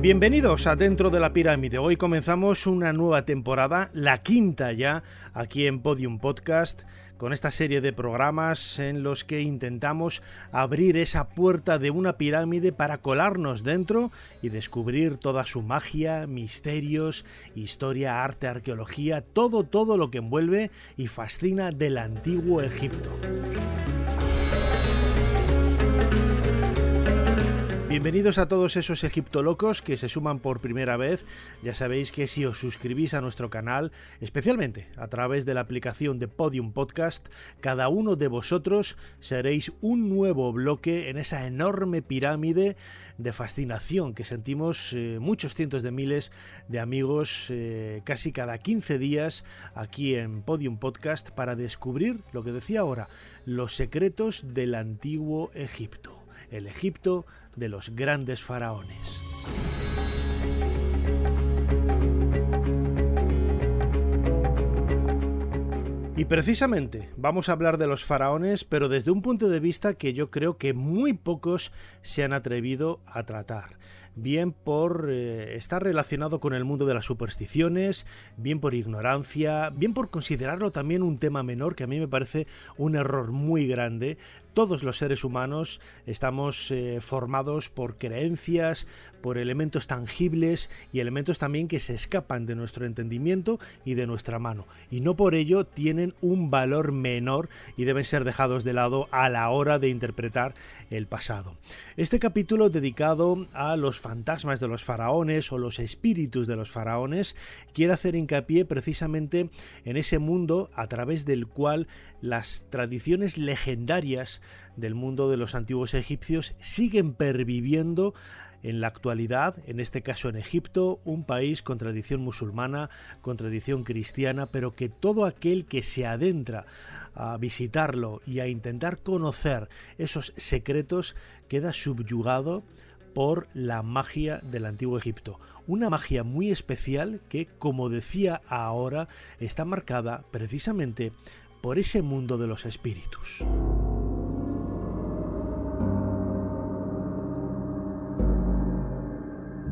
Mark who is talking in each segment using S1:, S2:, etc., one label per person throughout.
S1: Bienvenidos a Dentro de la Pirámide. Hoy comenzamos una nueva temporada, la quinta ya, aquí en Podium Podcast, con esta serie de programas en los que intentamos abrir esa puerta de una pirámide para colarnos dentro y descubrir toda su magia, misterios, historia, arte, arqueología, todo, todo lo que envuelve y fascina del antiguo Egipto. Bienvenidos a todos esos egiptolocos que se suman por primera vez. Ya sabéis que si os suscribís a nuestro canal, especialmente a través de la aplicación de Podium Podcast, cada uno de vosotros seréis un nuevo bloque en esa enorme pirámide de fascinación que sentimos eh, muchos cientos de miles de amigos eh, casi cada 15 días aquí en Podium Podcast para descubrir lo que decía ahora, los secretos del antiguo Egipto. El Egipto de los grandes faraones. Y precisamente vamos a hablar de los faraones, pero desde un punto de vista que yo creo que muy pocos se han atrevido a tratar bien por eh, estar relacionado con el mundo de las supersticiones, bien por ignorancia, bien por considerarlo también un tema menor, que a mí me parece un error muy grande. Todos los seres humanos estamos eh, formados por creencias, por elementos tangibles y elementos también que se escapan de nuestro entendimiento y de nuestra mano. Y no por ello tienen un valor menor y deben ser dejados de lado a la hora de interpretar el pasado. Este capítulo dedicado a los fantasmas de los faraones o los espíritus de los faraones quiere hacer hincapié precisamente en ese mundo a través del cual las tradiciones legendarias del mundo de los antiguos egipcios siguen perviviendo en la actualidad, en este caso en Egipto, un país con tradición musulmana, con tradición cristiana, pero que todo aquel que se adentra a visitarlo y a intentar conocer esos secretos queda subyugado por la magia del antiguo Egipto. Una magia muy especial que, como decía ahora, está marcada precisamente por ese mundo de los espíritus.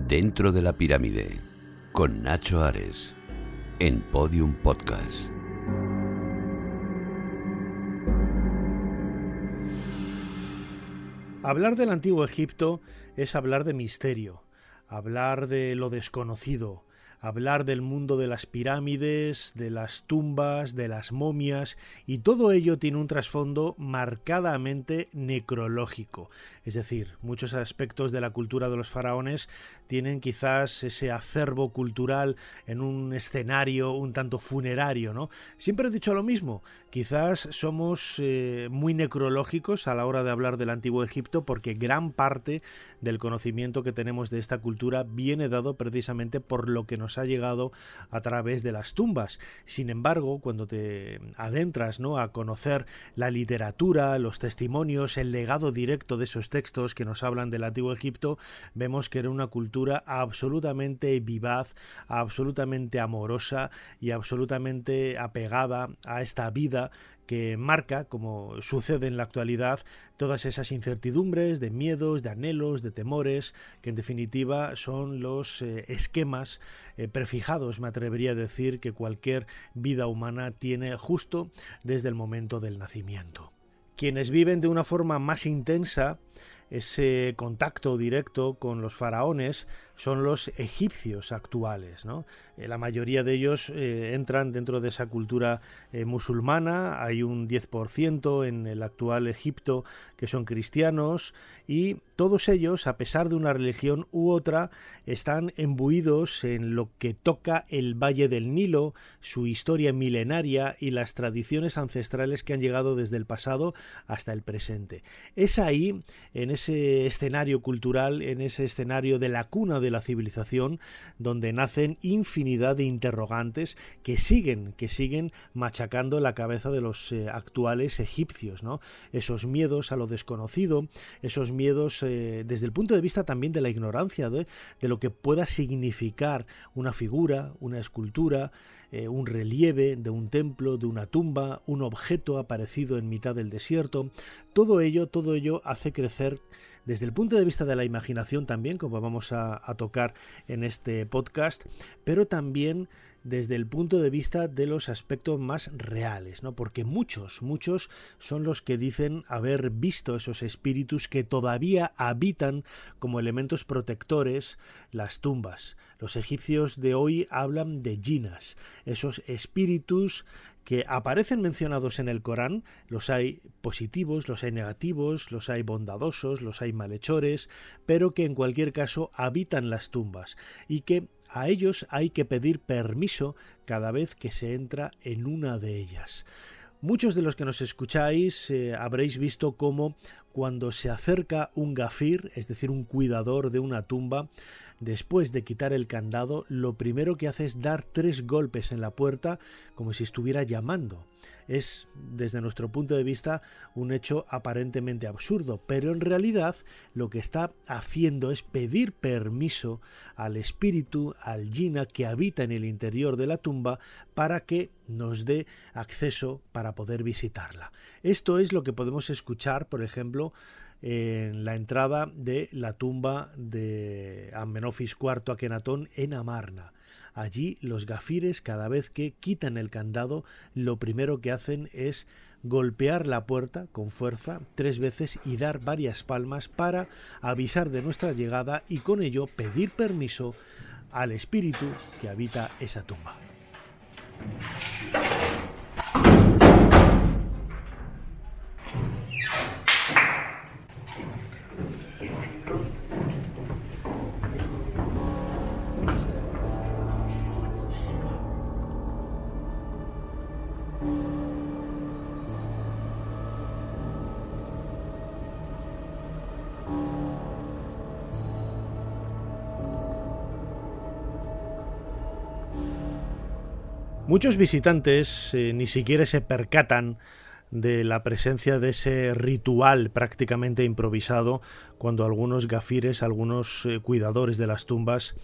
S2: Dentro de la pirámide, con Nacho Ares, en Podium Podcast.
S1: Hablar del antiguo Egipto es hablar de misterio, hablar de lo desconocido, hablar del mundo de las pirámides, de las tumbas, de las momias, y todo ello tiene un trasfondo marcadamente necrológico. Es decir, muchos aspectos de la cultura de los faraones tienen quizás ese acervo cultural en un escenario un tanto funerario, ¿no? Siempre he dicho lo mismo, quizás somos eh, muy necrológicos a la hora de hablar del antiguo Egipto porque gran parte del conocimiento que tenemos de esta cultura viene dado precisamente por lo que nos ha llegado a través de las tumbas. Sin embargo, cuando te adentras, ¿no? a conocer la literatura, los testimonios, el legado directo de esos textos que nos hablan del antiguo Egipto, vemos que era una cultura absolutamente vivaz, absolutamente amorosa y absolutamente apegada a esta vida que marca, como sucede en la actualidad, todas esas incertidumbres, de miedos, de anhelos, de temores, que en definitiva son los eh, esquemas eh, prefijados, me atrevería a decir, que cualquier vida humana tiene justo desde el momento del nacimiento. Quienes viven de una forma más intensa ese contacto directo con los faraones son los egipcios actuales. ¿no? Eh, la mayoría de ellos eh, entran dentro de esa cultura eh, musulmana, hay un 10% en el actual Egipto que son cristianos y todos ellos, a pesar de una religión u otra, están embuidos en lo que toca el Valle del Nilo, su historia milenaria y las tradiciones ancestrales que han llegado desde el pasado hasta el presente. Es ahí, en ese escenario cultural, en ese escenario de la cuna de la civilización, donde nacen infinidad de interrogantes que siguen, que siguen machacando la cabeza de los eh, actuales egipcios, ¿no? Esos miedos a lo desconocido, esos miedos eh, desde el punto de vista también de la ignorancia, de, de lo que pueda significar una figura, una escultura, eh, un relieve de un templo, de una tumba, un objeto aparecido en mitad del desierto. Todo ello, todo ello hace crecer desde el punto de vista de la imaginación también, como vamos a, tocar en este podcast, pero también desde el punto de vista de los aspectos más reales, ¿no? Porque muchos, muchos son los que dicen haber visto esos espíritus que todavía habitan como elementos protectores las tumbas. Los egipcios de hoy hablan de jinas, esos espíritus que aparecen mencionados en el Corán, los hay positivos, los hay negativos, los hay bondadosos, los hay malhechores, pero que en cualquier caso habitan las tumbas y que a ellos hay que pedir permiso cada vez que se entra en una de ellas. Muchos de los que nos escucháis eh, habréis visto cómo cuando se acerca un gafir, es decir, un cuidador de una tumba, después de quitar el candado, lo primero que hace es dar tres golpes en la puerta como si estuviera llamando es, desde nuestro punto de vista, un hecho aparentemente absurdo, pero en realidad lo que está haciendo es pedir permiso al espíritu, al jina que habita en el interior de la tumba, para que nos dé acceso para poder visitarla. Esto es lo que podemos escuchar, por ejemplo, en la entrada de la tumba de Amenofis IV Akenatón en Amarna. Allí los gafires cada vez que quitan el candado lo primero que hacen es golpear la puerta con fuerza tres veces y dar varias palmas para avisar de nuestra llegada y con ello pedir permiso al espíritu que habita esa tumba. Muchos visitantes eh, ni siquiera se percatan de la presencia de ese ritual prácticamente improvisado cuando algunos gafires, algunos eh, cuidadores de las tumbas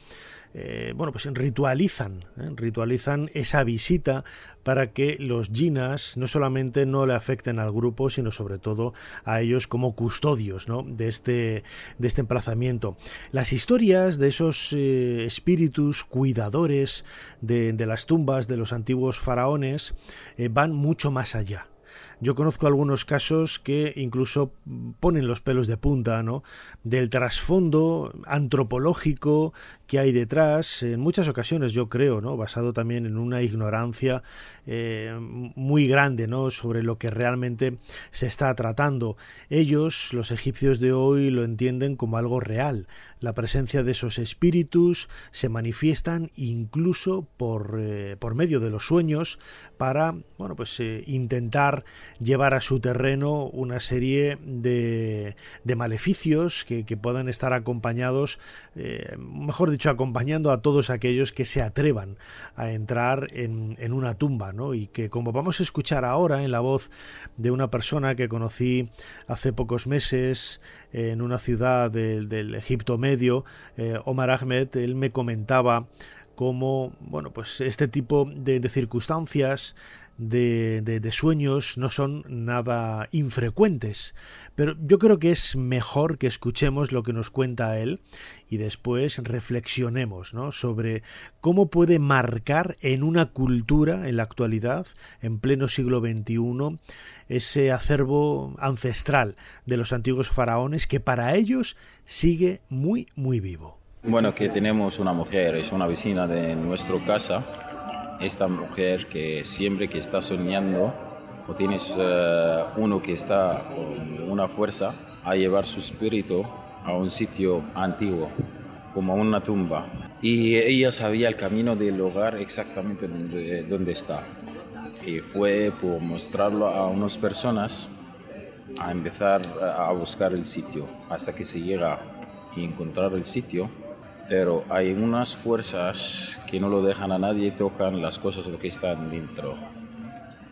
S1: eh, bueno, pues ritualizan, ¿eh? ritualizan esa visita para que los jinas no solamente no le afecten al grupo, sino sobre todo a ellos como custodios de, este, de este emplazamiento. Las historias de esos eh, espíritus cuidadores de, de, las tumbas de los antiguos faraones van mucho más allá. Yo conozco algunos casos que incluso ponen los pelos de punta, ¿no? Del trasfondo antropológico que hay detrás, en muchas ocasiones yo creo, ¿no? Basado también en una ignorancia eh, muy grande, ¿no? Sobre lo que realmente se está tratando. Ellos, los egipcios de hoy, lo entienden como algo real. La presencia de esos espíritus se manifiestan incluso por, eh, por medio de los sueños para, bueno, pues eh, intentar llevar a su terreno una serie de, de maleficios que, que, puedan estar acompañados, eh, mejor dicho, acompañando a todos aquellos que se atrevan a entrar en, en una tumba, ¿no? Y que como vamos a escuchar ahora en la voz de una persona que conocí hace pocos meses en una ciudad del, del Egipto Medio, eh, Omar Ahmed, él me comentaba cómo, bueno, pues este tipo de, de circunstancias de, de, sueños no son nada infrecuentes, pero yo creo que es mejor que escuchemos lo que nos cuenta él y después reflexionemos ¿no? sobre cómo puede marcar en una cultura en la actualidad, en pleno siglo XXI, ese acervo ancestral de los antiguos faraones que para ellos sigue muy, muy vivo.
S3: Bueno, que tenemos una mujer, es una vecina de nuestra casa esta mujer que siempre que está soñando o tienes eh, uno que está con una fuerza a llevar su espíritu a un sitio antiguo, como una tumba. Y ella sabía el camino del hogar exactamente donde, donde está. Y fue por mostrarlo a unas personas a empezar a buscar el sitio hasta que se llega a encontrar el sitio. Pero hay unas fuerzas que no lo dejan a nadie tocan las cosas que están dentro.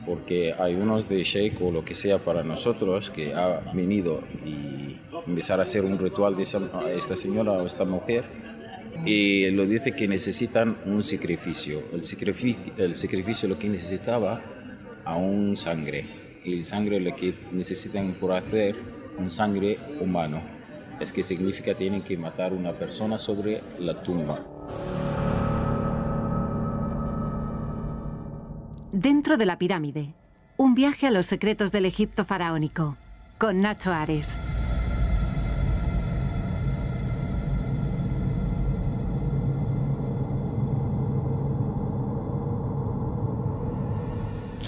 S3: Porque hay unos de Sheikh o lo que sea para nosotros que ha venido y empezar a hacer un ritual de esta señora o esta mujer y lo dice que necesitan un sacrificio. El sacrificio, el sacrificio lo que necesitaba a un sangre y el sangre lo que necesitan por hacer un sangre humano. Es que significa tienen que matar una persona sobre la tumba.
S4: Dentro de la pirámide, un viaje a los secretos del Egipto faraónico, con Nacho Ares.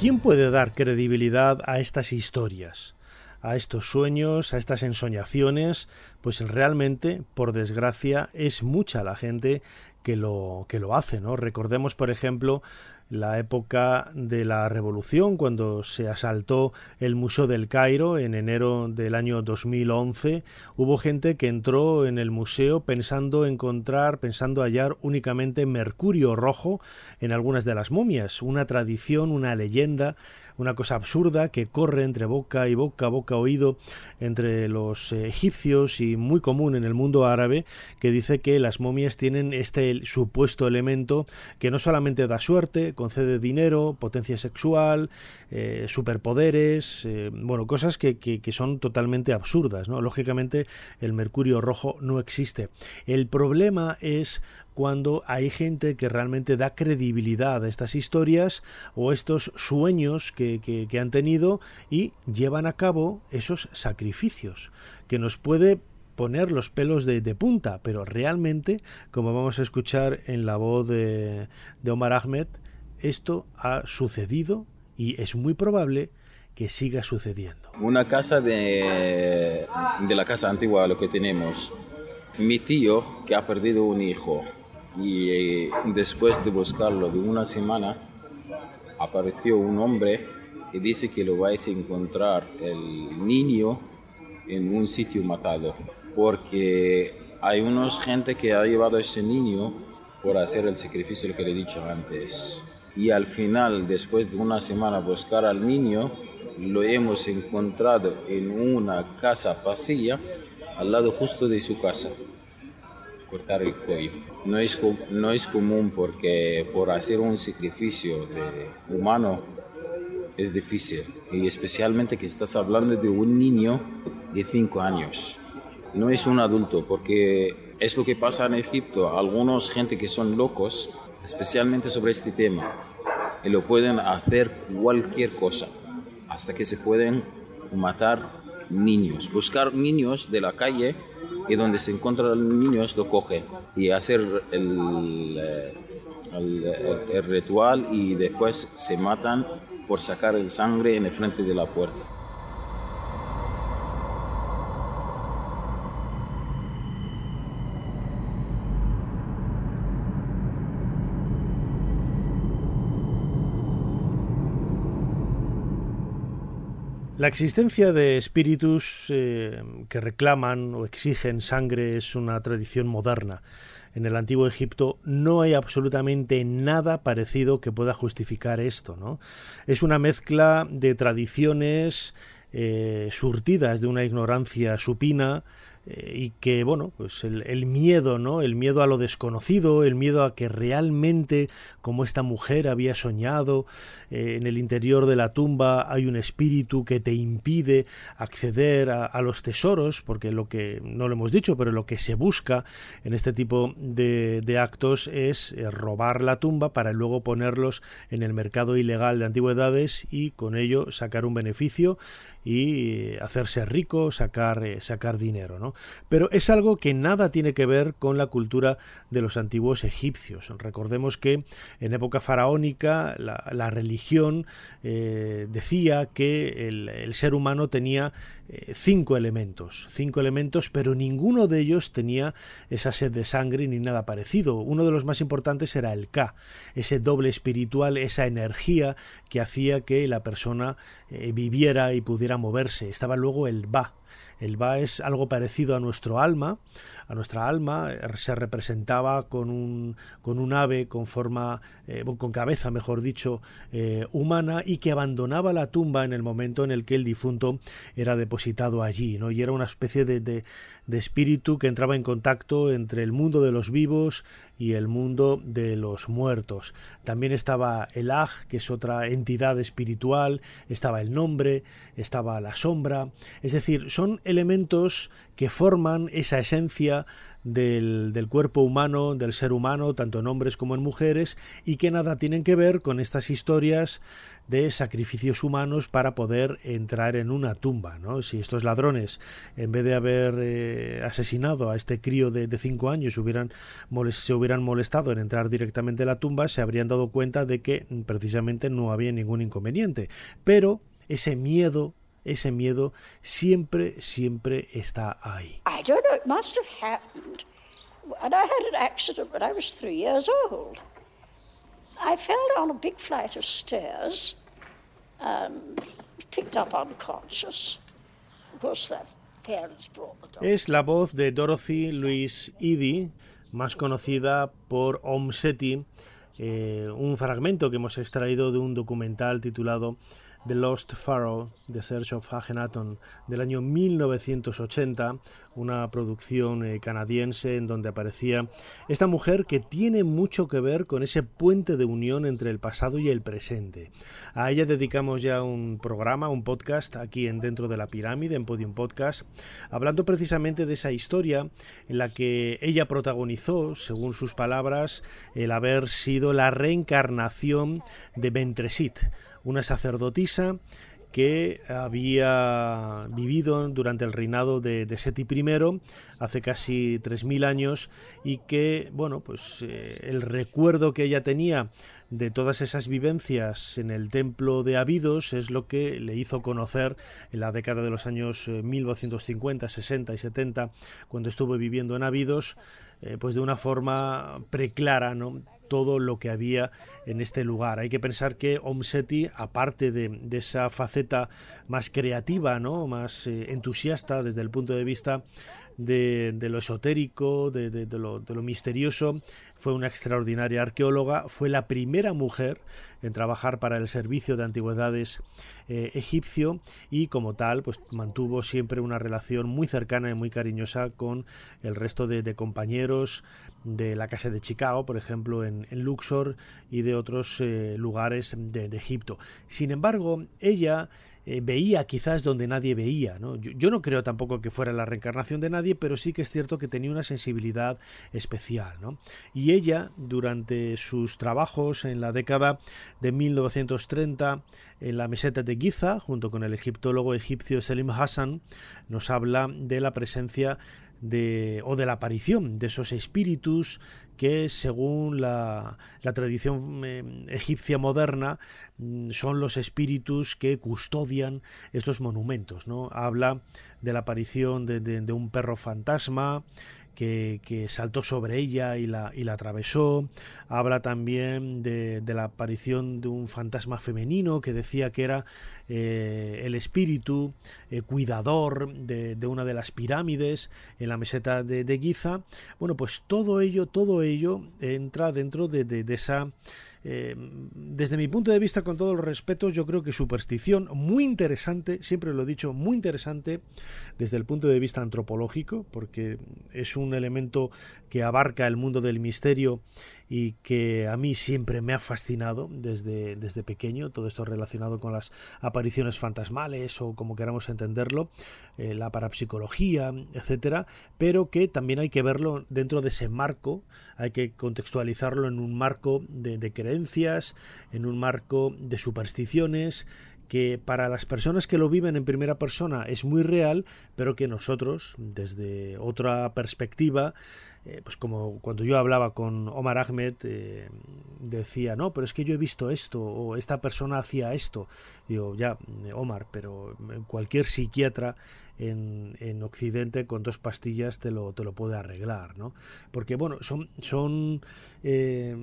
S1: ¿Quién puede dar credibilidad a estas historias? A estos sueños, a estas ensoñaciones, pues realmente, por desgracia, es mucha la gente que lo, que lo hace, ¿no? Recordemos, por ejemplo, la época de la revolución, cuando se asaltó el Museo del Cairo en enero del año 2011, hubo gente que entró en el museo pensando encontrar, pensando hallar únicamente mercurio rojo en algunas de las momias, una tradición, una leyenda una cosa absurda que corre entre boca y boca, boca oído entre los egipcios y muy común en el mundo árabe, que dice que las momias tienen este supuesto elemento que no solamente da suerte, concede dinero, potencia sexual, eh, superpoderes, eh, bueno, cosas que, que, son totalmente absurdas, ¿no? Lógicamente el mercurio rojo no existe. El problema es cuando hay gente que realmente da credibilidad a estas historias o estos sueños que, que, han tenido y llevan a cabo esos sacrificios que nos puede poner los pelos de, de, punta, pero realmente, como vamos a escuchar en la voz de, de, Omar Ahmed, esto ha sucedido y es muy probable que siga sucediendo.
S3: Una casa de, de la casa antigua, lo que tenemos, mi tío que ha perdido un hijo, y eh, después de buscarlo de una semana apareció un hombre y dice que lo vais a encontrar el niño en un sitio matado porque hay unos gente que ha llevado a ese niño por hacer el sacrificio que le he dicho antes. Y al final después de una semana buscar al niño lo hemos encontrado en una casa pasilla al lado justo de su casa cortar el cuello. No es, no es común porque por hacer un sacrificio humano es difícil y especialmente que estás hablando de un niño de 5 años. No es un adulto porque es lo que pasa en Egipto. Algunos gente que son locos, especialmente sobre este tema, y lo pueden hacer cualquier cosa hasta que se pueden matar niños, buscar niños de la calle y donde se encuentran niños lo cogen y hacer el, eh, el, el, ritual y después se matan por sacar el sangre en el frente de la puerta.
S1: La existencia de espíritus eh, que reclaman o exigen sangre es una tradición moderna. En el antiguo Egipto no hay absolutamente nada parecido que pueda justificar esto. ¿no? Es una mezcla de tradiciones eh, surtidas de una ignorancia supina, eh, y que bueno pues el, miedo no el miedo a lo desconocido el miedo a que realmente como esta mujer había soñado eh, en el interior de la tumba hay un espíritu que te impide acceder a, los tesoros porque lo que no lo hemos dicho pero lo que se busca en este tipo de, de actos es eh, robar la tumba para luego ponerlos en el mercado ilegal de antigüedades y con ello sacar un beneficio y hacerse rico sacar sacar dinero ¿no? Pero es algo que nada tiene que ver con la cultura de los antiguos egipcios. Recordemos que en época faraónica la, religión eh, decía que el, ser humano tenía eh, cinco elementos, cinco elementos, pero ninguno de ellos tenía esa sed de sangre ni nada parecido. Uno de los más importantes era el Ka, ese doble espiritual, esa energía que hacía que la persona eh, viviera y pudiera moverse. Estaba luego el Ba, el Ba es algo parecido a nuestro alma, a nuestra alma, eh, se representaba con un, con un ave con forma, eh, con cabeza, mejor dicho, eh, humana y que abandonaba la tumba en el momento en el que el difunto era depositado allí, ¿no? Y era una especie de, de, de espíritu que entraba en contacto entre el mundo de los vivos y el mundo de los muertos. También estaba el Aj, que es otra entidad espiritual, estaba el nombre, estaba la sombra, es decir, son elementos que forman esa esencia del, del, cuerpo humano, del ser humano, tanto en hombres como en mujeres, y que nada tienen que ver con estas historias de sacrificios humanos para poder entrar en una tumba. ¿no? Si estos ladrones, en vez de haber eh, asesinado a este crío de, de cinco años, hubieran se hubieran molestado en entrar directamente a la tumba, se habrían dado cuenta de que precisamente no había ningún inconveniente. Pero ese miedo ese miedo siempre, siempre está ahí.
S5: I don't know, it must have happened when I had an accident when I was three years old. I fell down a big flight of stairs and picked up unconscious. Of course, their parents brought the doctor.
S1: Es la voz de Dorothy Louise Eddy, más conocida por Om Seti, eh, un fragmento que hemos extraído de un documental titulado The Lost Pharaoh, The Search of Akhenaton, del año 1980, una producción eh, canadiense en donde aparecía esta mujer que tiene mucho que ver con ese puente de unión entre el pasado y el presente. A ella dedicamos ya un programa, un podcast aquí en Dentro de la Pirámide, en Podium Podcast, hablando precisamente de esa historia en la que ella protagonizó, según sus palabras, el haber sido la reencarnación de Bentresit una sacerdotisa que había vivido durante el reinado de, Seti I hace casi 3.000 años y que, bueno, pues eh, el recuerdo que ella tenía de todas esas vivencias en el templo de Abidos es lo que le hizo conocer en la década de los años 1950, eh, 60 y 70, cuando estuvo viviendo en Abidos, eh, pues de una forma preclara, ¿no? Todo lo que había en este lugar. Hay que pensar que Omseti, aparte de, esa faceta más creativa, ¿no? más eh, entusiasta desde el punto de vista de, lo esotérico, de, lo, misterioso. Fue una extraordinaria arqueóloga, fue la primera mujer en trabajar para el servicio de antigüedades eh, egipcio y como tal pues mantuvo siempre una relación muy cercana y muy cariñosa con el resto de, compañeros de la casa de Chicago, por ejemplo, en, Luxor y de otros eh, lugares de Egipto. Sin embargo, ella eh, veía quizás donde nadie veía. Yo, no creo tampoco que fuera la reencarnación de nadie, pero sí que es cierto que tenía una sensibilidad especial. ¿no? Y ella, durante sus trabajos en la década de 1930 en la meseta de Giza, junto con el egiptólogo egipcio Selim Hassan, nos habla de la presencia de, o de la aparición de esos espíritus que según la, tradición eh, egipcia moderna mm, son los espíritus que custodian estos monumentos. ¿no? Habla de la aparición de un perro fantasma, que, saltó sobre ella y la, y la atravesó. Habla también de, la aparición de un fantasma femenino que decía que era eh, el espíritu eh, cuidador de, una de las pirámides en la meseta de, de, Giza. Bueno, pues todo ello, todo ello entra dentro de esa eh, desde mi punto de vista, con todos los respetos, yo creo que superstición muy interesante, siempre lo he dicho, muy interesante desde el punto de vista antropológico, porque es un elemento que abarca el mundo del misterio y que a mí siempre me ha fascinado desde, desde pequeño, todo esto relacionado con las apariciones fantasmales o como queramos entenderlo, eh, la parapsicología, etcétera, pero que también hay que verlo dentro de ese marco, hay que contextualizarlo en un marco de, de creencias, en un marco de supersticiones que para las personas que lo viven en primera persona es muy real, pero que nosotros, desde otra perspectiva, eh, pues como cuando yo hablaba con Omar Ahmed, eh, decía, no, pero es que yo he visto esto, o esta persona hacía esto. Digo, ya, Omar, pero cualquier psiquiatra en, en, Occidente con dos pastillas te lo, te lo puede arreglar, ¿no? Porque, bueno, son, son eh,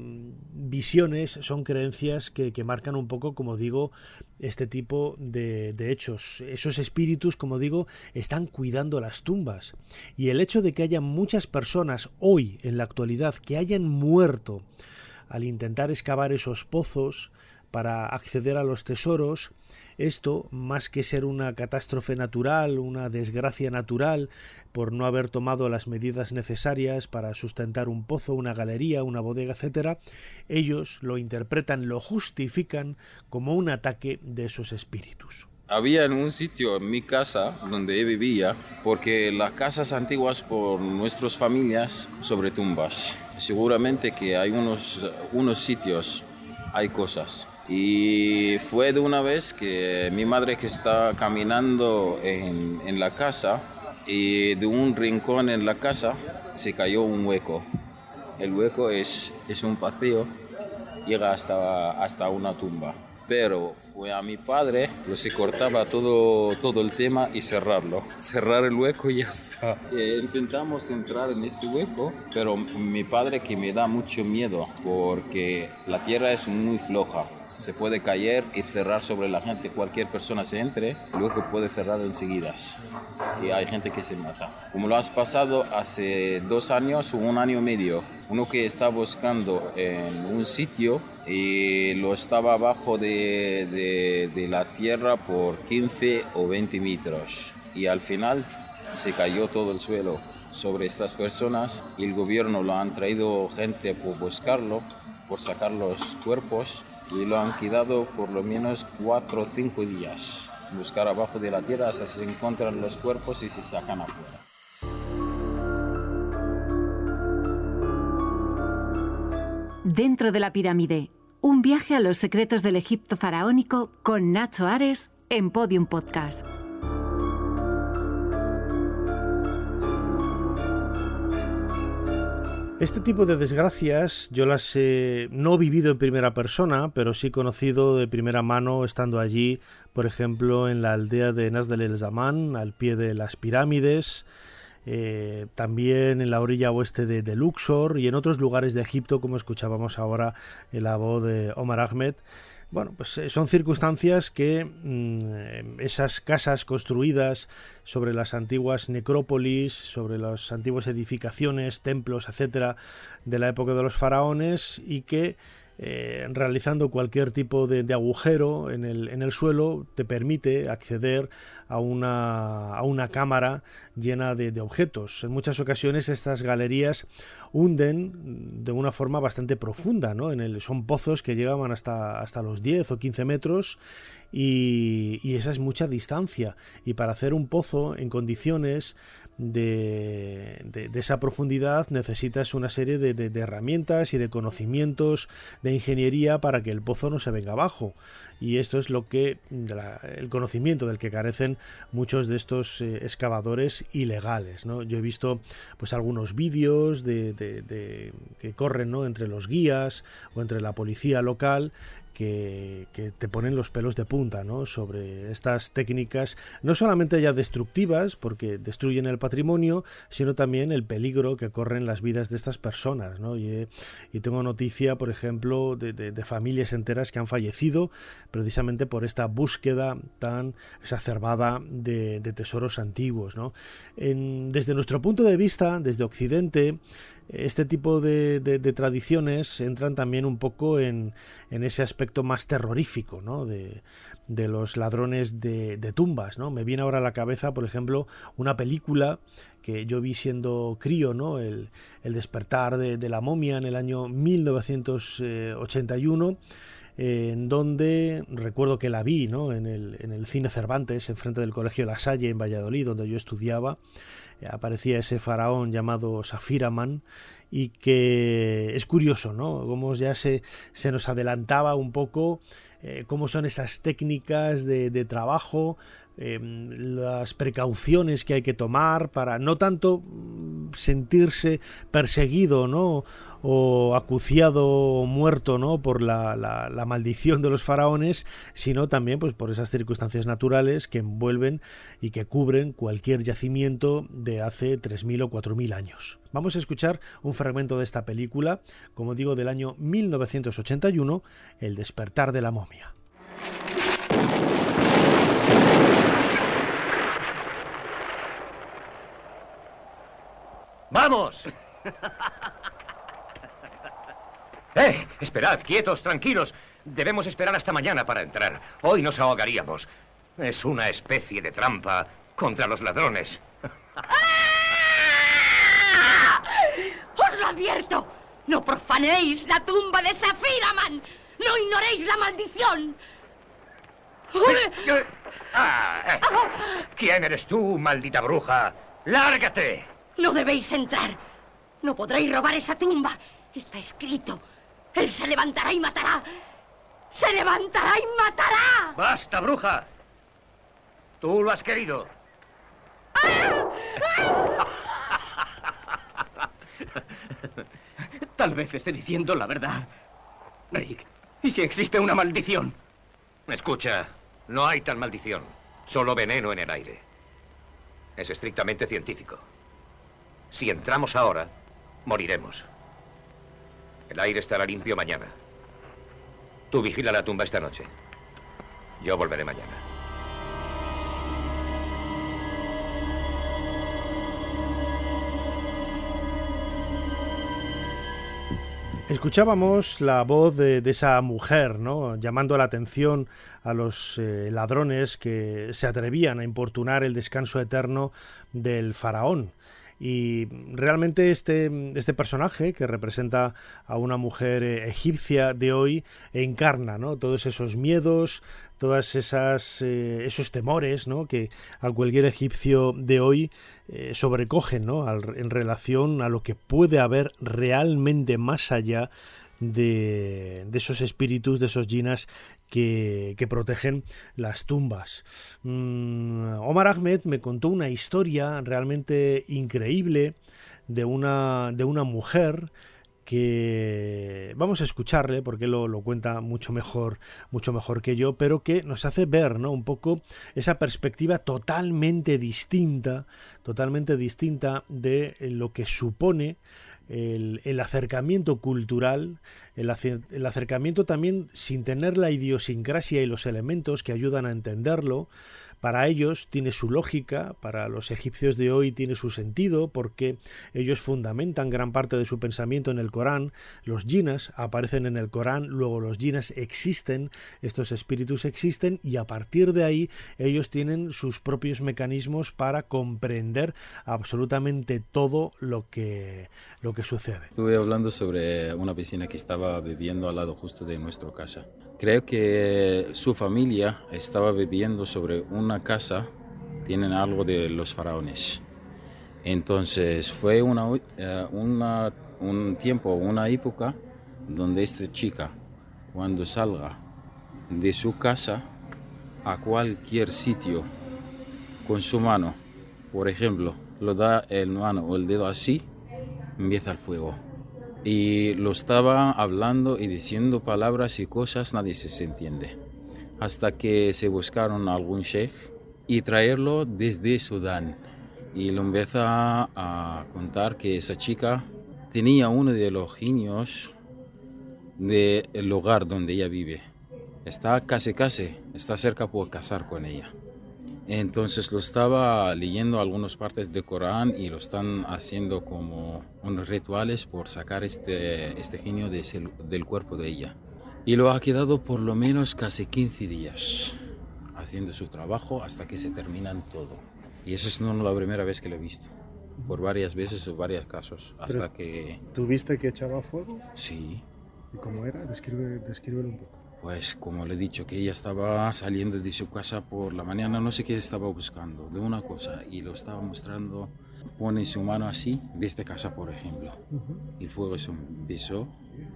S1: visiones, son creencias que, que, marcan un poco, como digo, este tipo de, de hechos. Esos espíritus, como digo, están cuidando las tumbas. Y el hecho de que haya muchas personas hoy, en la actualidad, que hayan muerto al intentar excavar esos pozos para acceder a los tesoros, esto, más que ser una catástrofe natural, una desgracia natural, por no haber tomado las medidas necesarias para sustentar un pozo, una galería, una bodega, etc., ellos lo interpretan, lo justifican como un ataque de esos espíritus.
S3: Había en un sitio en mi casa donde vivía, porque las casas antiguas por nuestras familias sobre tumbas. Seguramente que hay unos, unos sitios, hay cosas y fue de una vez que mi madre que estaba caminando en, en, la casa y de un rincón en la casa se cayó un hueco. El hueco es, es un vacío, llega hasta, hasta una tumba. Pero fue a mi padre, lo se cortaba todo, todo el tema y cerrarlo. Cerrar el hueco y ya está. Eh, intentamos entrar en este hueco, pero mi padre que me da mucho miedo porque la tierra es muy floja se puede caer y cerrar sobre la gente. Cualquier persona se entre, luego puede cerrar enseguida. Y hay gente que se mata. Como lo has pasado hace dos años o un año y medio, uno que está buscando en un sitio y lo estaba abajo de, de, de la tierra por 15 o 20 metros. Y al final se cayó todo el suelo sobre estas personas y el gobierno lo han traído gente por buscarlo, por sacar los cuerpos y lo han quedado por lo menos cuatro o cinco días. Buscar abajo de la tierra hasta se encuentran los cuerpos y se sacan afuera.
S4: Dentro de la pirámide, un viaje a los secretos del Egipto faraónico con Nacho Ares en Podium Podcast.
S1: Este tipo de desgracias yo las he no vivido en primera persona, pero sí conocido de primera mano estando allí, por ejemplo, en la aldea de Nasdel el Zaman, al pie de las pirámides, eh, también en la orilla oeste de, de, Luxor y en otros lugares de Egipto, como escuchábamos ahora en la voz de Omar Ahmed. Bueno, pues eh, son circunstancias que mmm, esas casas construidas sobre las antiguas necrópolis, sobre las antiguas edificaciones, templos, etcétera, de la época de los faraones y que eh, realizando cualquier tipo de, agujero en el, en el, suelo te permite acceder a una, a una cámara llena de, de, objetos. En muchas ocasiones estas galerías hunden de una forma bastante profunda, ¿no? En el, son pozos que llegaban hasta, hasta los 10 o 15 metros y, y, esa es mucha distancia. Y para hacer un pozo en condiciones de, de, esa profundidad necesitas una serie de, de, herramientas y de conocimientos de ingeniería para que el pozo no se venga abajo. Y esto es lo que la, el conocimiento del que carecen muchos de estos eh, excavadores ilegales. ¿no? Yo he visto pues algunos vídeos de, que corren ¿no? entre los guías o entre la policía local que, te ponen los pelos de punta ¿no? sobre estas técnicas, no solamente ya destructivas, porque destruyen el patrimonio, sino también el peligro que corren las vidas de estas personas. ¿no? Y, y, tengo noticia, por ejemplo, de, familias enteras que han fallecido precisamente por esta búsqueda tan exacerbada de, tesoros antiguos. ¿no? Desde nuestro punto de vista, desde Occidente, este tipo de, tradiciones entran también un poco en ese aspecto más terrorífico ¿no? de, los ladrones de, tumbas. ¿no? Me viene ahora a la cabeza, por ejemplo, una película que yo vi siendo crío, ¿no? el, el despertar de, la momia en el año 1981 en donde recuerdo que la vi ¿no? en, el, en el cine Cervantes, enfrente del Colegio La Salle en Valladolid, donde yo estudiaba. Aparecía ese faraón llamado Safiraman y que es curioso, ¿no? Como ya se, se nos adelantaba un poco eh, cómo son esas técnicas de, de trabajo, Em, las precauciones que hay que tomar para no tanto mm, sentirse perseguido, ¿no? o acuciado o muerto ¿no? por la, la, maldición de los faraones, sino también pues, por esas circunstancias naturales que envuelven y que cubren cualquier yacimiento de hace 3.000 o 4.000 años. Vamos a escuchar un fragmento de esta película, como digo, del año 1981, El despertar de la momia.
S6: ¡Vamos! ¡Eh! Esperad, quietos, tranquilos. Debemos esperar hasta mañana para entrar. Hoy nos ahogaríamos. Es una especie de trampa contra los ladrones.
S7: ¡Ah! ¡Os lo advierto! ¡No profanéis la tumba de Safiraman! ¡No ignoréis la maldición!
S6: Ah, eh. ¿Quién eres tú, maldita bruja? ¡Lárgate!
S7: No debéis entrar. No podréis robar esa tumba. Está escrito. Él se levantará y matará. Se levantará y matará.
S6: Basta, bruja. Tú lo has querido.
S8: Tal vez esté diciendo la verdad. Rick, ¿y si existe una maldición?
S6: Escucha, no hay tal maldición. Solo veneno en el aire. Es estrictamente científico. Si entramos ahora, moriremos. El aire estará limpio mañana. Tú vigila la tumba esta noche. Yo volveré mañana.
S1: Escuchábamos la voz de, esa mujer, ¿no? llamando la atención a los eh, ladrones que se atrevían a importunar el descanso eterno del faraón. Y realmente este, este personaje, que representa a una mujer eh, egipcia de hoy, encarna ¿no? todos esos miedos, esas eh, esos temores ¿no? que a cualquier egipcio de hoy eh, sobrecogen ¿no? en relación a lo que puede haber realmente más allá de, esos espíritus, de esos jinas que, protegen las tumbas. Mm, Omar Ahmed me contó una historia realmente increíble de una, de una mujer que vamos a escucharle porque lo, lo, cuenta mucho mejor mucho mejor que yo pero que nos hace ver ¿no? un poco esa perspectiva totalmente distinta totalmente distinta de lo que supone el, acercamiento cultural, el, el, acercamiento también sin tener la idiosincrasia y los elementos que ayudan a entenderlo, para ellos tiene su lógica, para los egipcios de hoy tiene su sentido, porque ellos fundamentan gran parte de su pensamiento en el Corán. Los jinas aparecen en el Corán, luego los jinas existen, estos espíritus existen, y a partir de ahí ellos tienen sus propios mecanismos para comprender absolutamente todo lo que, lo que sucede.
S3: Estuve hablando sobre una piscina que estaba viviendo al lado justo de nuestra casa. Creo que su familia estaba viviendo sobre una casa, tienen algo de los faraones. Entonces fue una, eh, un tiempo, una época donde esta chica, cuando salga de su casa a cualquier sitio con su mano, por ejemplo, lo da el mano o el dedo así, empieza el fuego y lo estaba hablando y diciendo palabras y cosas, nadie se entiende. Hasta que se buscaron algún sheikh y traerlo desde Sudán. Y lo empieza a contar que esa chica tenía uno de los genios del lugar donde ella vive. Está casi casi, está cerca por casar con ella. Entonces lo estaba leyendo algunas partes del Corán y lo están haciendo como unos rituales por sacar este, este genio del cuerpo de ella. Y lo ha quedado por lo menos casi 15 días haciendo su trabajo hasta que se terminan todo. Y eso es no la primera vez que lo he visto. Por varias veces o varios casos. Hasta que...
S1: ¿Tuviste que echaba fuego?
S3: Sí.
S1: ¿Y cómo era? Describe, descríbelo un poco.
S3: Pues como le he dicho, que ella estaba saliendo de su casa por la mañana, no sé qué estaba buscando, de una cosa, y lo estaba mostrando, pone su mano así, de esta casa por ejemplo, el fuego se empezó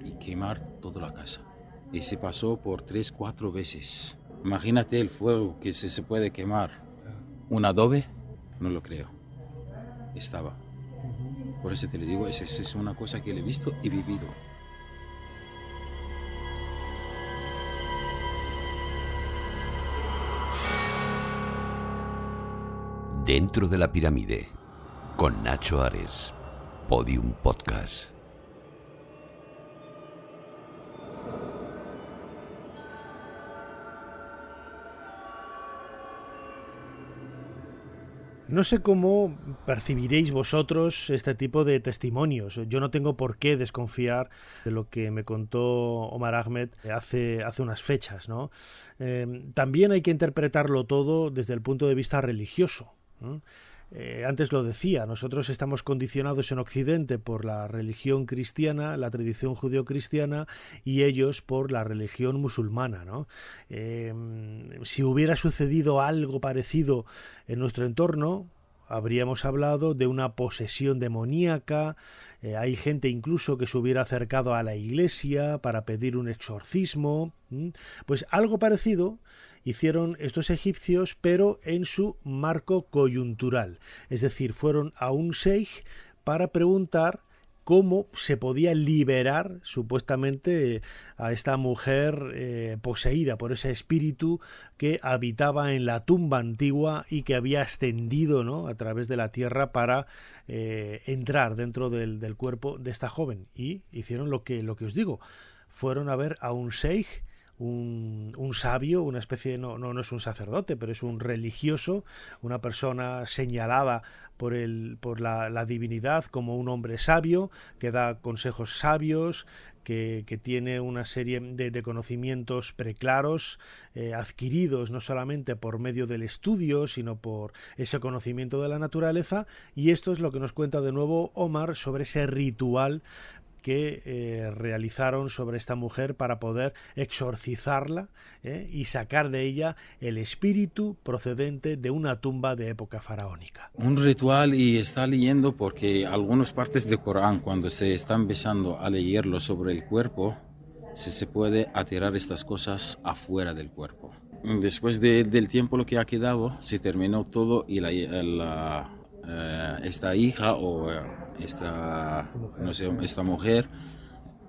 S3: y quemar toda la casa. Y se pasó por tres, cuatro veces. Imagínate el fuego que se, se puede quemar. ¿Un adobe? No lo creo. Estaba. Por eso te lo digo, esa es una cosa que le he visto y vivido.
S2: Dentro de la pirámide, con Nacho Ares, Podium Podcast.
S1: No sé cómo percibiréis vosotros este tipo de testimonios. Yo no tengo por qué desconfiar de lo que me contó Omar Ahmed hace, hace unas fechas. ¿no? Eh, también hay que interpretarlo todo desde el punto de vista religioso. Eh, antes lo decía, nosotros estamos condicionados en Occidente por la religión cristiana, la tradición judeocristiana, y ellos por la religión musulmana. ¿no? Em, si hubiera sucedido algo parecido en nuestro entorno, habríamos hablado de una posesión demoníaca, eh, hay gente incluso que se hubiera acercado a la iglesia para pedir un exorcismo, pues algo parecido hicieron estos egipcios, pero en su marco coyuntural. Es decir, fueron a un sheikh para preguntar cómo se podía liberar supuestamente a esta mujer eh, poseída por ese espíritu que habitaba en la tumba antigua y que había ascendido ¿no? a través de la tierra para eh, entrar dentro del, cuerpo de esta joven. Y hicieron lo que, lo que os digo, fueron a ver a un sheikh un, sabio, una especie de, no, no, no es un sacerdote, pero es un religioso, una persona señalada por, el, por la, la divinidad como un hombre sabio, que da consejos sabios, que, que, tiene una serie de, de conocimientos preclaros, eh, adquiridos no solamente por medio del estudio, sino por ese conocimiento de la naturaleza, y esto es lo que nos cuenta de nuevo Omar sobre ese ritual que eh, realizaron sobre esta mujer para poder exorcizarla eh, y sacar de ella el espíritu procedente de una tumba de época faraónica.
S3: Un ritual y está leyendo porque algunas partes del Corán cuando se está empezando a leerlo sobre el cuerpo, se, se puede atirar estas cosas afuera del cuerpo. Después de, del tiempo lo que ha quedado, se terminó todo y la eh, esta hija o eh, esta, no sé, esta mujer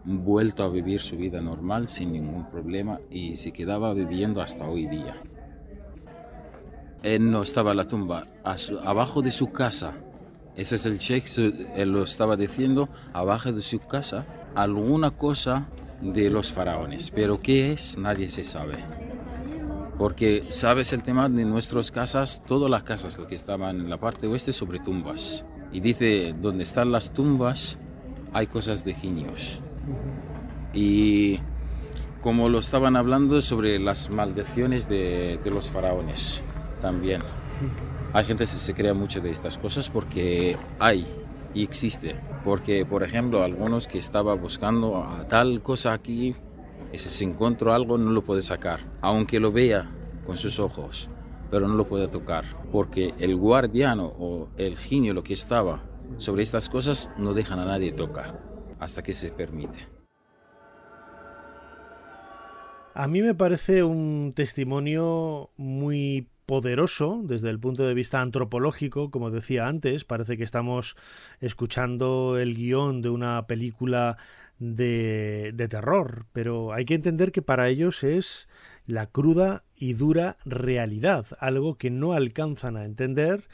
S3: vuelto a vivir su vida normal sin ningún problema y se quedaba viviendo hasta hoy día. Él no estaba en la tumba, abajo de su casa. Ese es el check, él lo estaba diciendo, abajo de su casa, alguna cosa de los faraones. Pero qué es, nadie se sabe porque sabes el tema de nuestras casas, todas las casas que estaban en la parte oeste sobre tumbas. Y dice, donde están las tumbas hay cosas de genios. Y como lo estaban hablando sobre las maldiciones de, de los faraones también. Hay gente que se crea mucho de estas cosas porque hay y existe. Porque, por ejemplo, algunos que estaba buscando a tal cosa aquí, y si se encuentra algo no lo puede sacar, aunque lo vea con sus ojos, pero no lo puede tocar, porque el guardiano o el genio lo que estaba sobre estas cosas no dejan a nadie tocar hasta que se permite.
S1: A mí me parece un testimonio muy poderoso desde el punto de vista antropológico, como decía antes, parece que estamos escuchando el guion de una película de, de terror, pero hay que entender que para ellos es la cruda y dura realidad, algo que no alcanzan a entender.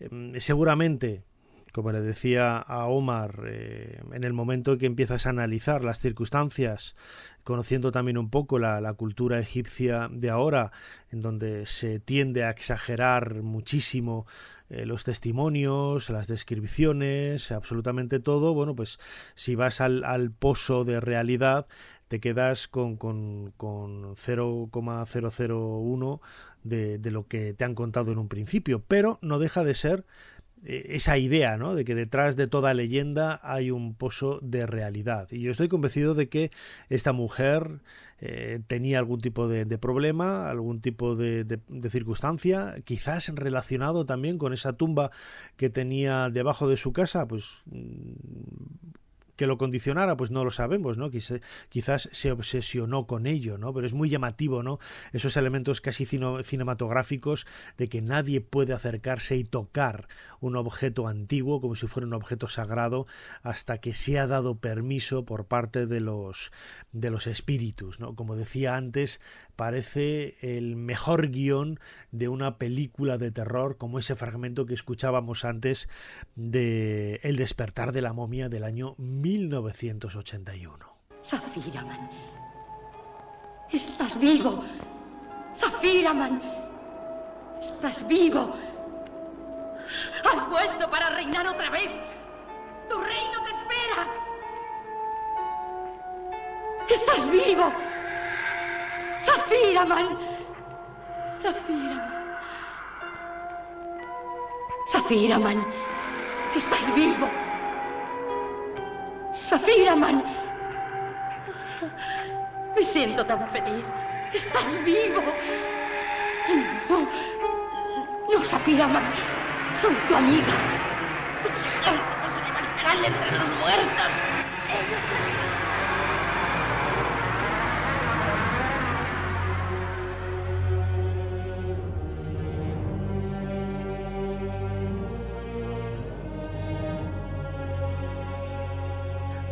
S1: Em, seguramente, como le decía a Omar, eh, en el momento en que empiezas a analizar las circunstancias, conociendo también un poco la, cultura egipcia de ahora, en donde se tiende a exagerar muchísimo eh, los testimonios, las descripciones, absolutamente todo, bueno, pues si vas al, al pozo de realidad, te quedas con, con, con 0,001 de, lo que te han contado en un principio, pero no deja de ser esa idea, ¿no? De que detrás de toda leyenda hay un pozo de realidad. Y yo estoy convencido de que esta mujer eh, tenía algún tipo de, problema, algún tipo de, de, circunstancia, quizás relacionado también con esa tumba que tenía debajo de su casa, pues mm, que lo condicionara, pues no lo sabemos, ¿no? Quizás, se obsesionó con ello, ¿no? Pero es muy llamativo, ¿no? Esos elementos casi cinematográficos de que nadie puede acercarse y tocar un objeto antiguo como si fuera un objeto sagrado hasta que se ha dado permiso por parte de los de los espíritus, ¿no? Como decía antes, parece el mejor guion de una película de terror como ese fragmento que escuchábamos antes de El despertar de la momia del año 1981.
S7: Safiraman, estás vivo. Safiraman, estás vivo. Has vuelto para reinar otra vez. Tu reino te espera. Estás vivo. Safiraman. Safiraman. Safiraman, estás vivo. Safiraman. Me siento tan feliz. Estás vivo. No, no, Safiraman. Soy tu amiga. Tus ejércitos se levantarán entre los muertos. Ellos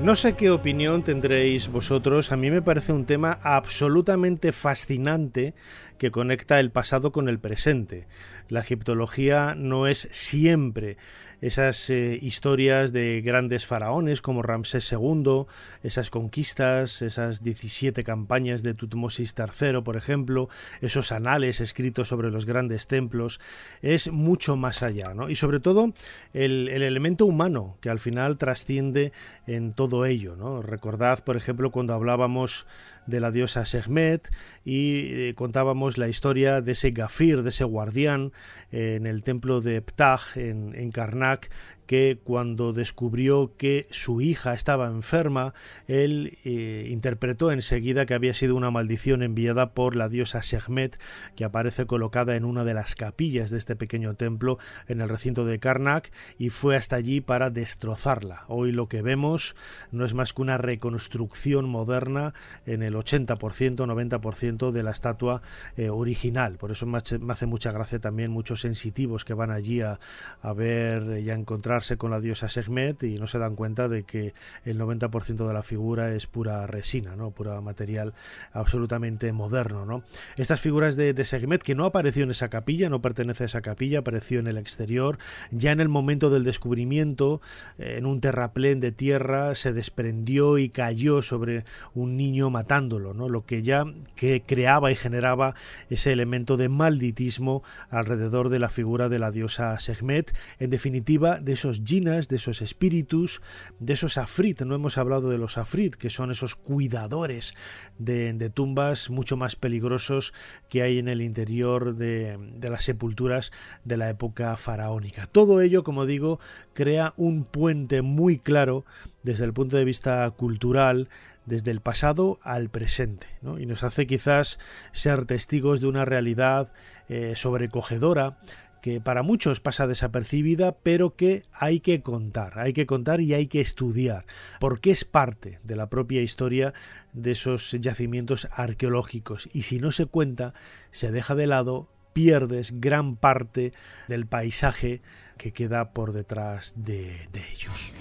S1: No sé qué opinión tendréis vosotros, a mí me parece un tema absolutamente fascinante que conecta el pasado con el presente. La egiptología no es siempre esas eh, historias de grandes faraones como Ramsés II, esas conquistas, esas 17 campañas de Tutmosis III, por ejemplo, esos anales escritos sobre los grandes templos, es mucho más allá, ¿no? Y sobre todo el, el elemento humano que al final trasciende en todo ello, ¿no? Recordad, por ejemplo, cuando hablábamos de la diosa Sehmet y eh, contábamos la historia de ese gafir, de ese guardián eh, en el templo de Ptah en, en Karnak que cuando descubrió que su hija estaba enferma, él eh, interpretó enseguida que había sido una maldición enviada por la diosa Sehmet, que aparece colocada en una de las capillas de este pequeño templo en el recinto de Karnak, y fue hasta allí para destrozarla. Hoy lo que vemos no es más que una reconstrucción moderna en el 80%, 90% de la estatua eh, original. Por eso me hace mucha gracia también muchos sensitivos que van allí a, a ver y a encontrar con la diosa Segmet y no se dan cuenta de que el 90% de la figura es pura resina, ¿no? pura material absolutamente moderno. ¿no? Estas figuras de, de Segmet, que no apareció en esa capilla, no pertenece a esa capilla, apareció en el exterior, ya en el momento del descubrimiento, en un terraplén de tierra, se desprendió y cayó sobre un niño matándolo, ¿no? lo que ya que creaba y generaba ese elemento de malditismo alrededor de la figura de la diosa Segmet, en definitiva de esos esos jinas, de esos espíritus, de esos afrit. No hemos hablado de los afrit, que son esos cuidadores de, tumbas mucho más peligrosos que hay en el interior de, de las sepulturas de la época faraónica. Todo ello, como digo, crea un puente muy claro desde el punto de vista cultural desde el pasado al presente y nos hace quizás ser testigos de una realidad eh, sobrecogedora que para muchos pasa desapercibida, pero que hay que contar, hay que contar y hay que estudiar, porque es parte de la propia historia de esos yacimientos arqueológicos. Y si no se cuenta, se deja de lado, pierdes gran parte del paisaje que queda por detrás de, de ellos.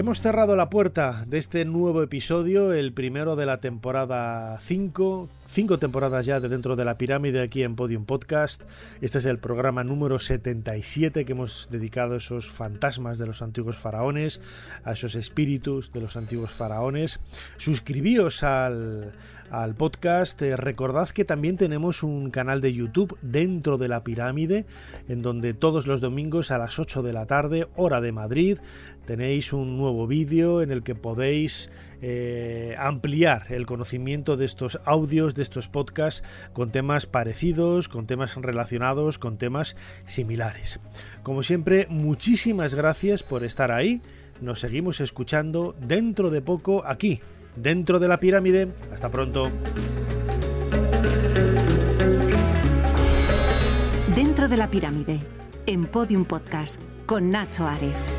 S1: Hemos cerrado la puerta de este nuevo episodio, el primero de la temporada 5, cinco temporadas ya de Dentro de la Pirámide aquí en Podium Podcast. Este es el programa número 77 que hemos dedicado a esos fantasmas de los antiguos faraones, a esos espíritus de los antiguos faraones. Suscribíos al, al podcast. Eh, recordad que también tenemos un canal de YouTube dentro de la pirámide, en donde todos los domingos a las 8 de la tarde, hora de Madrid, tenéis un nuevo vídeo en el que podéis eh, ampliar el conocimiento de estos audios, de estos podcasts, con temas parecidos, con temas relacionados, con temas similares. Como siempre, muchísimas gracias por estar ahí. Nos seguimos escuchando dentro de poco aquí, dentro de la pirámide. Hasta pronto.
S4: Dentro de la pirámide, en Podium Podcast, con Nacho Ares.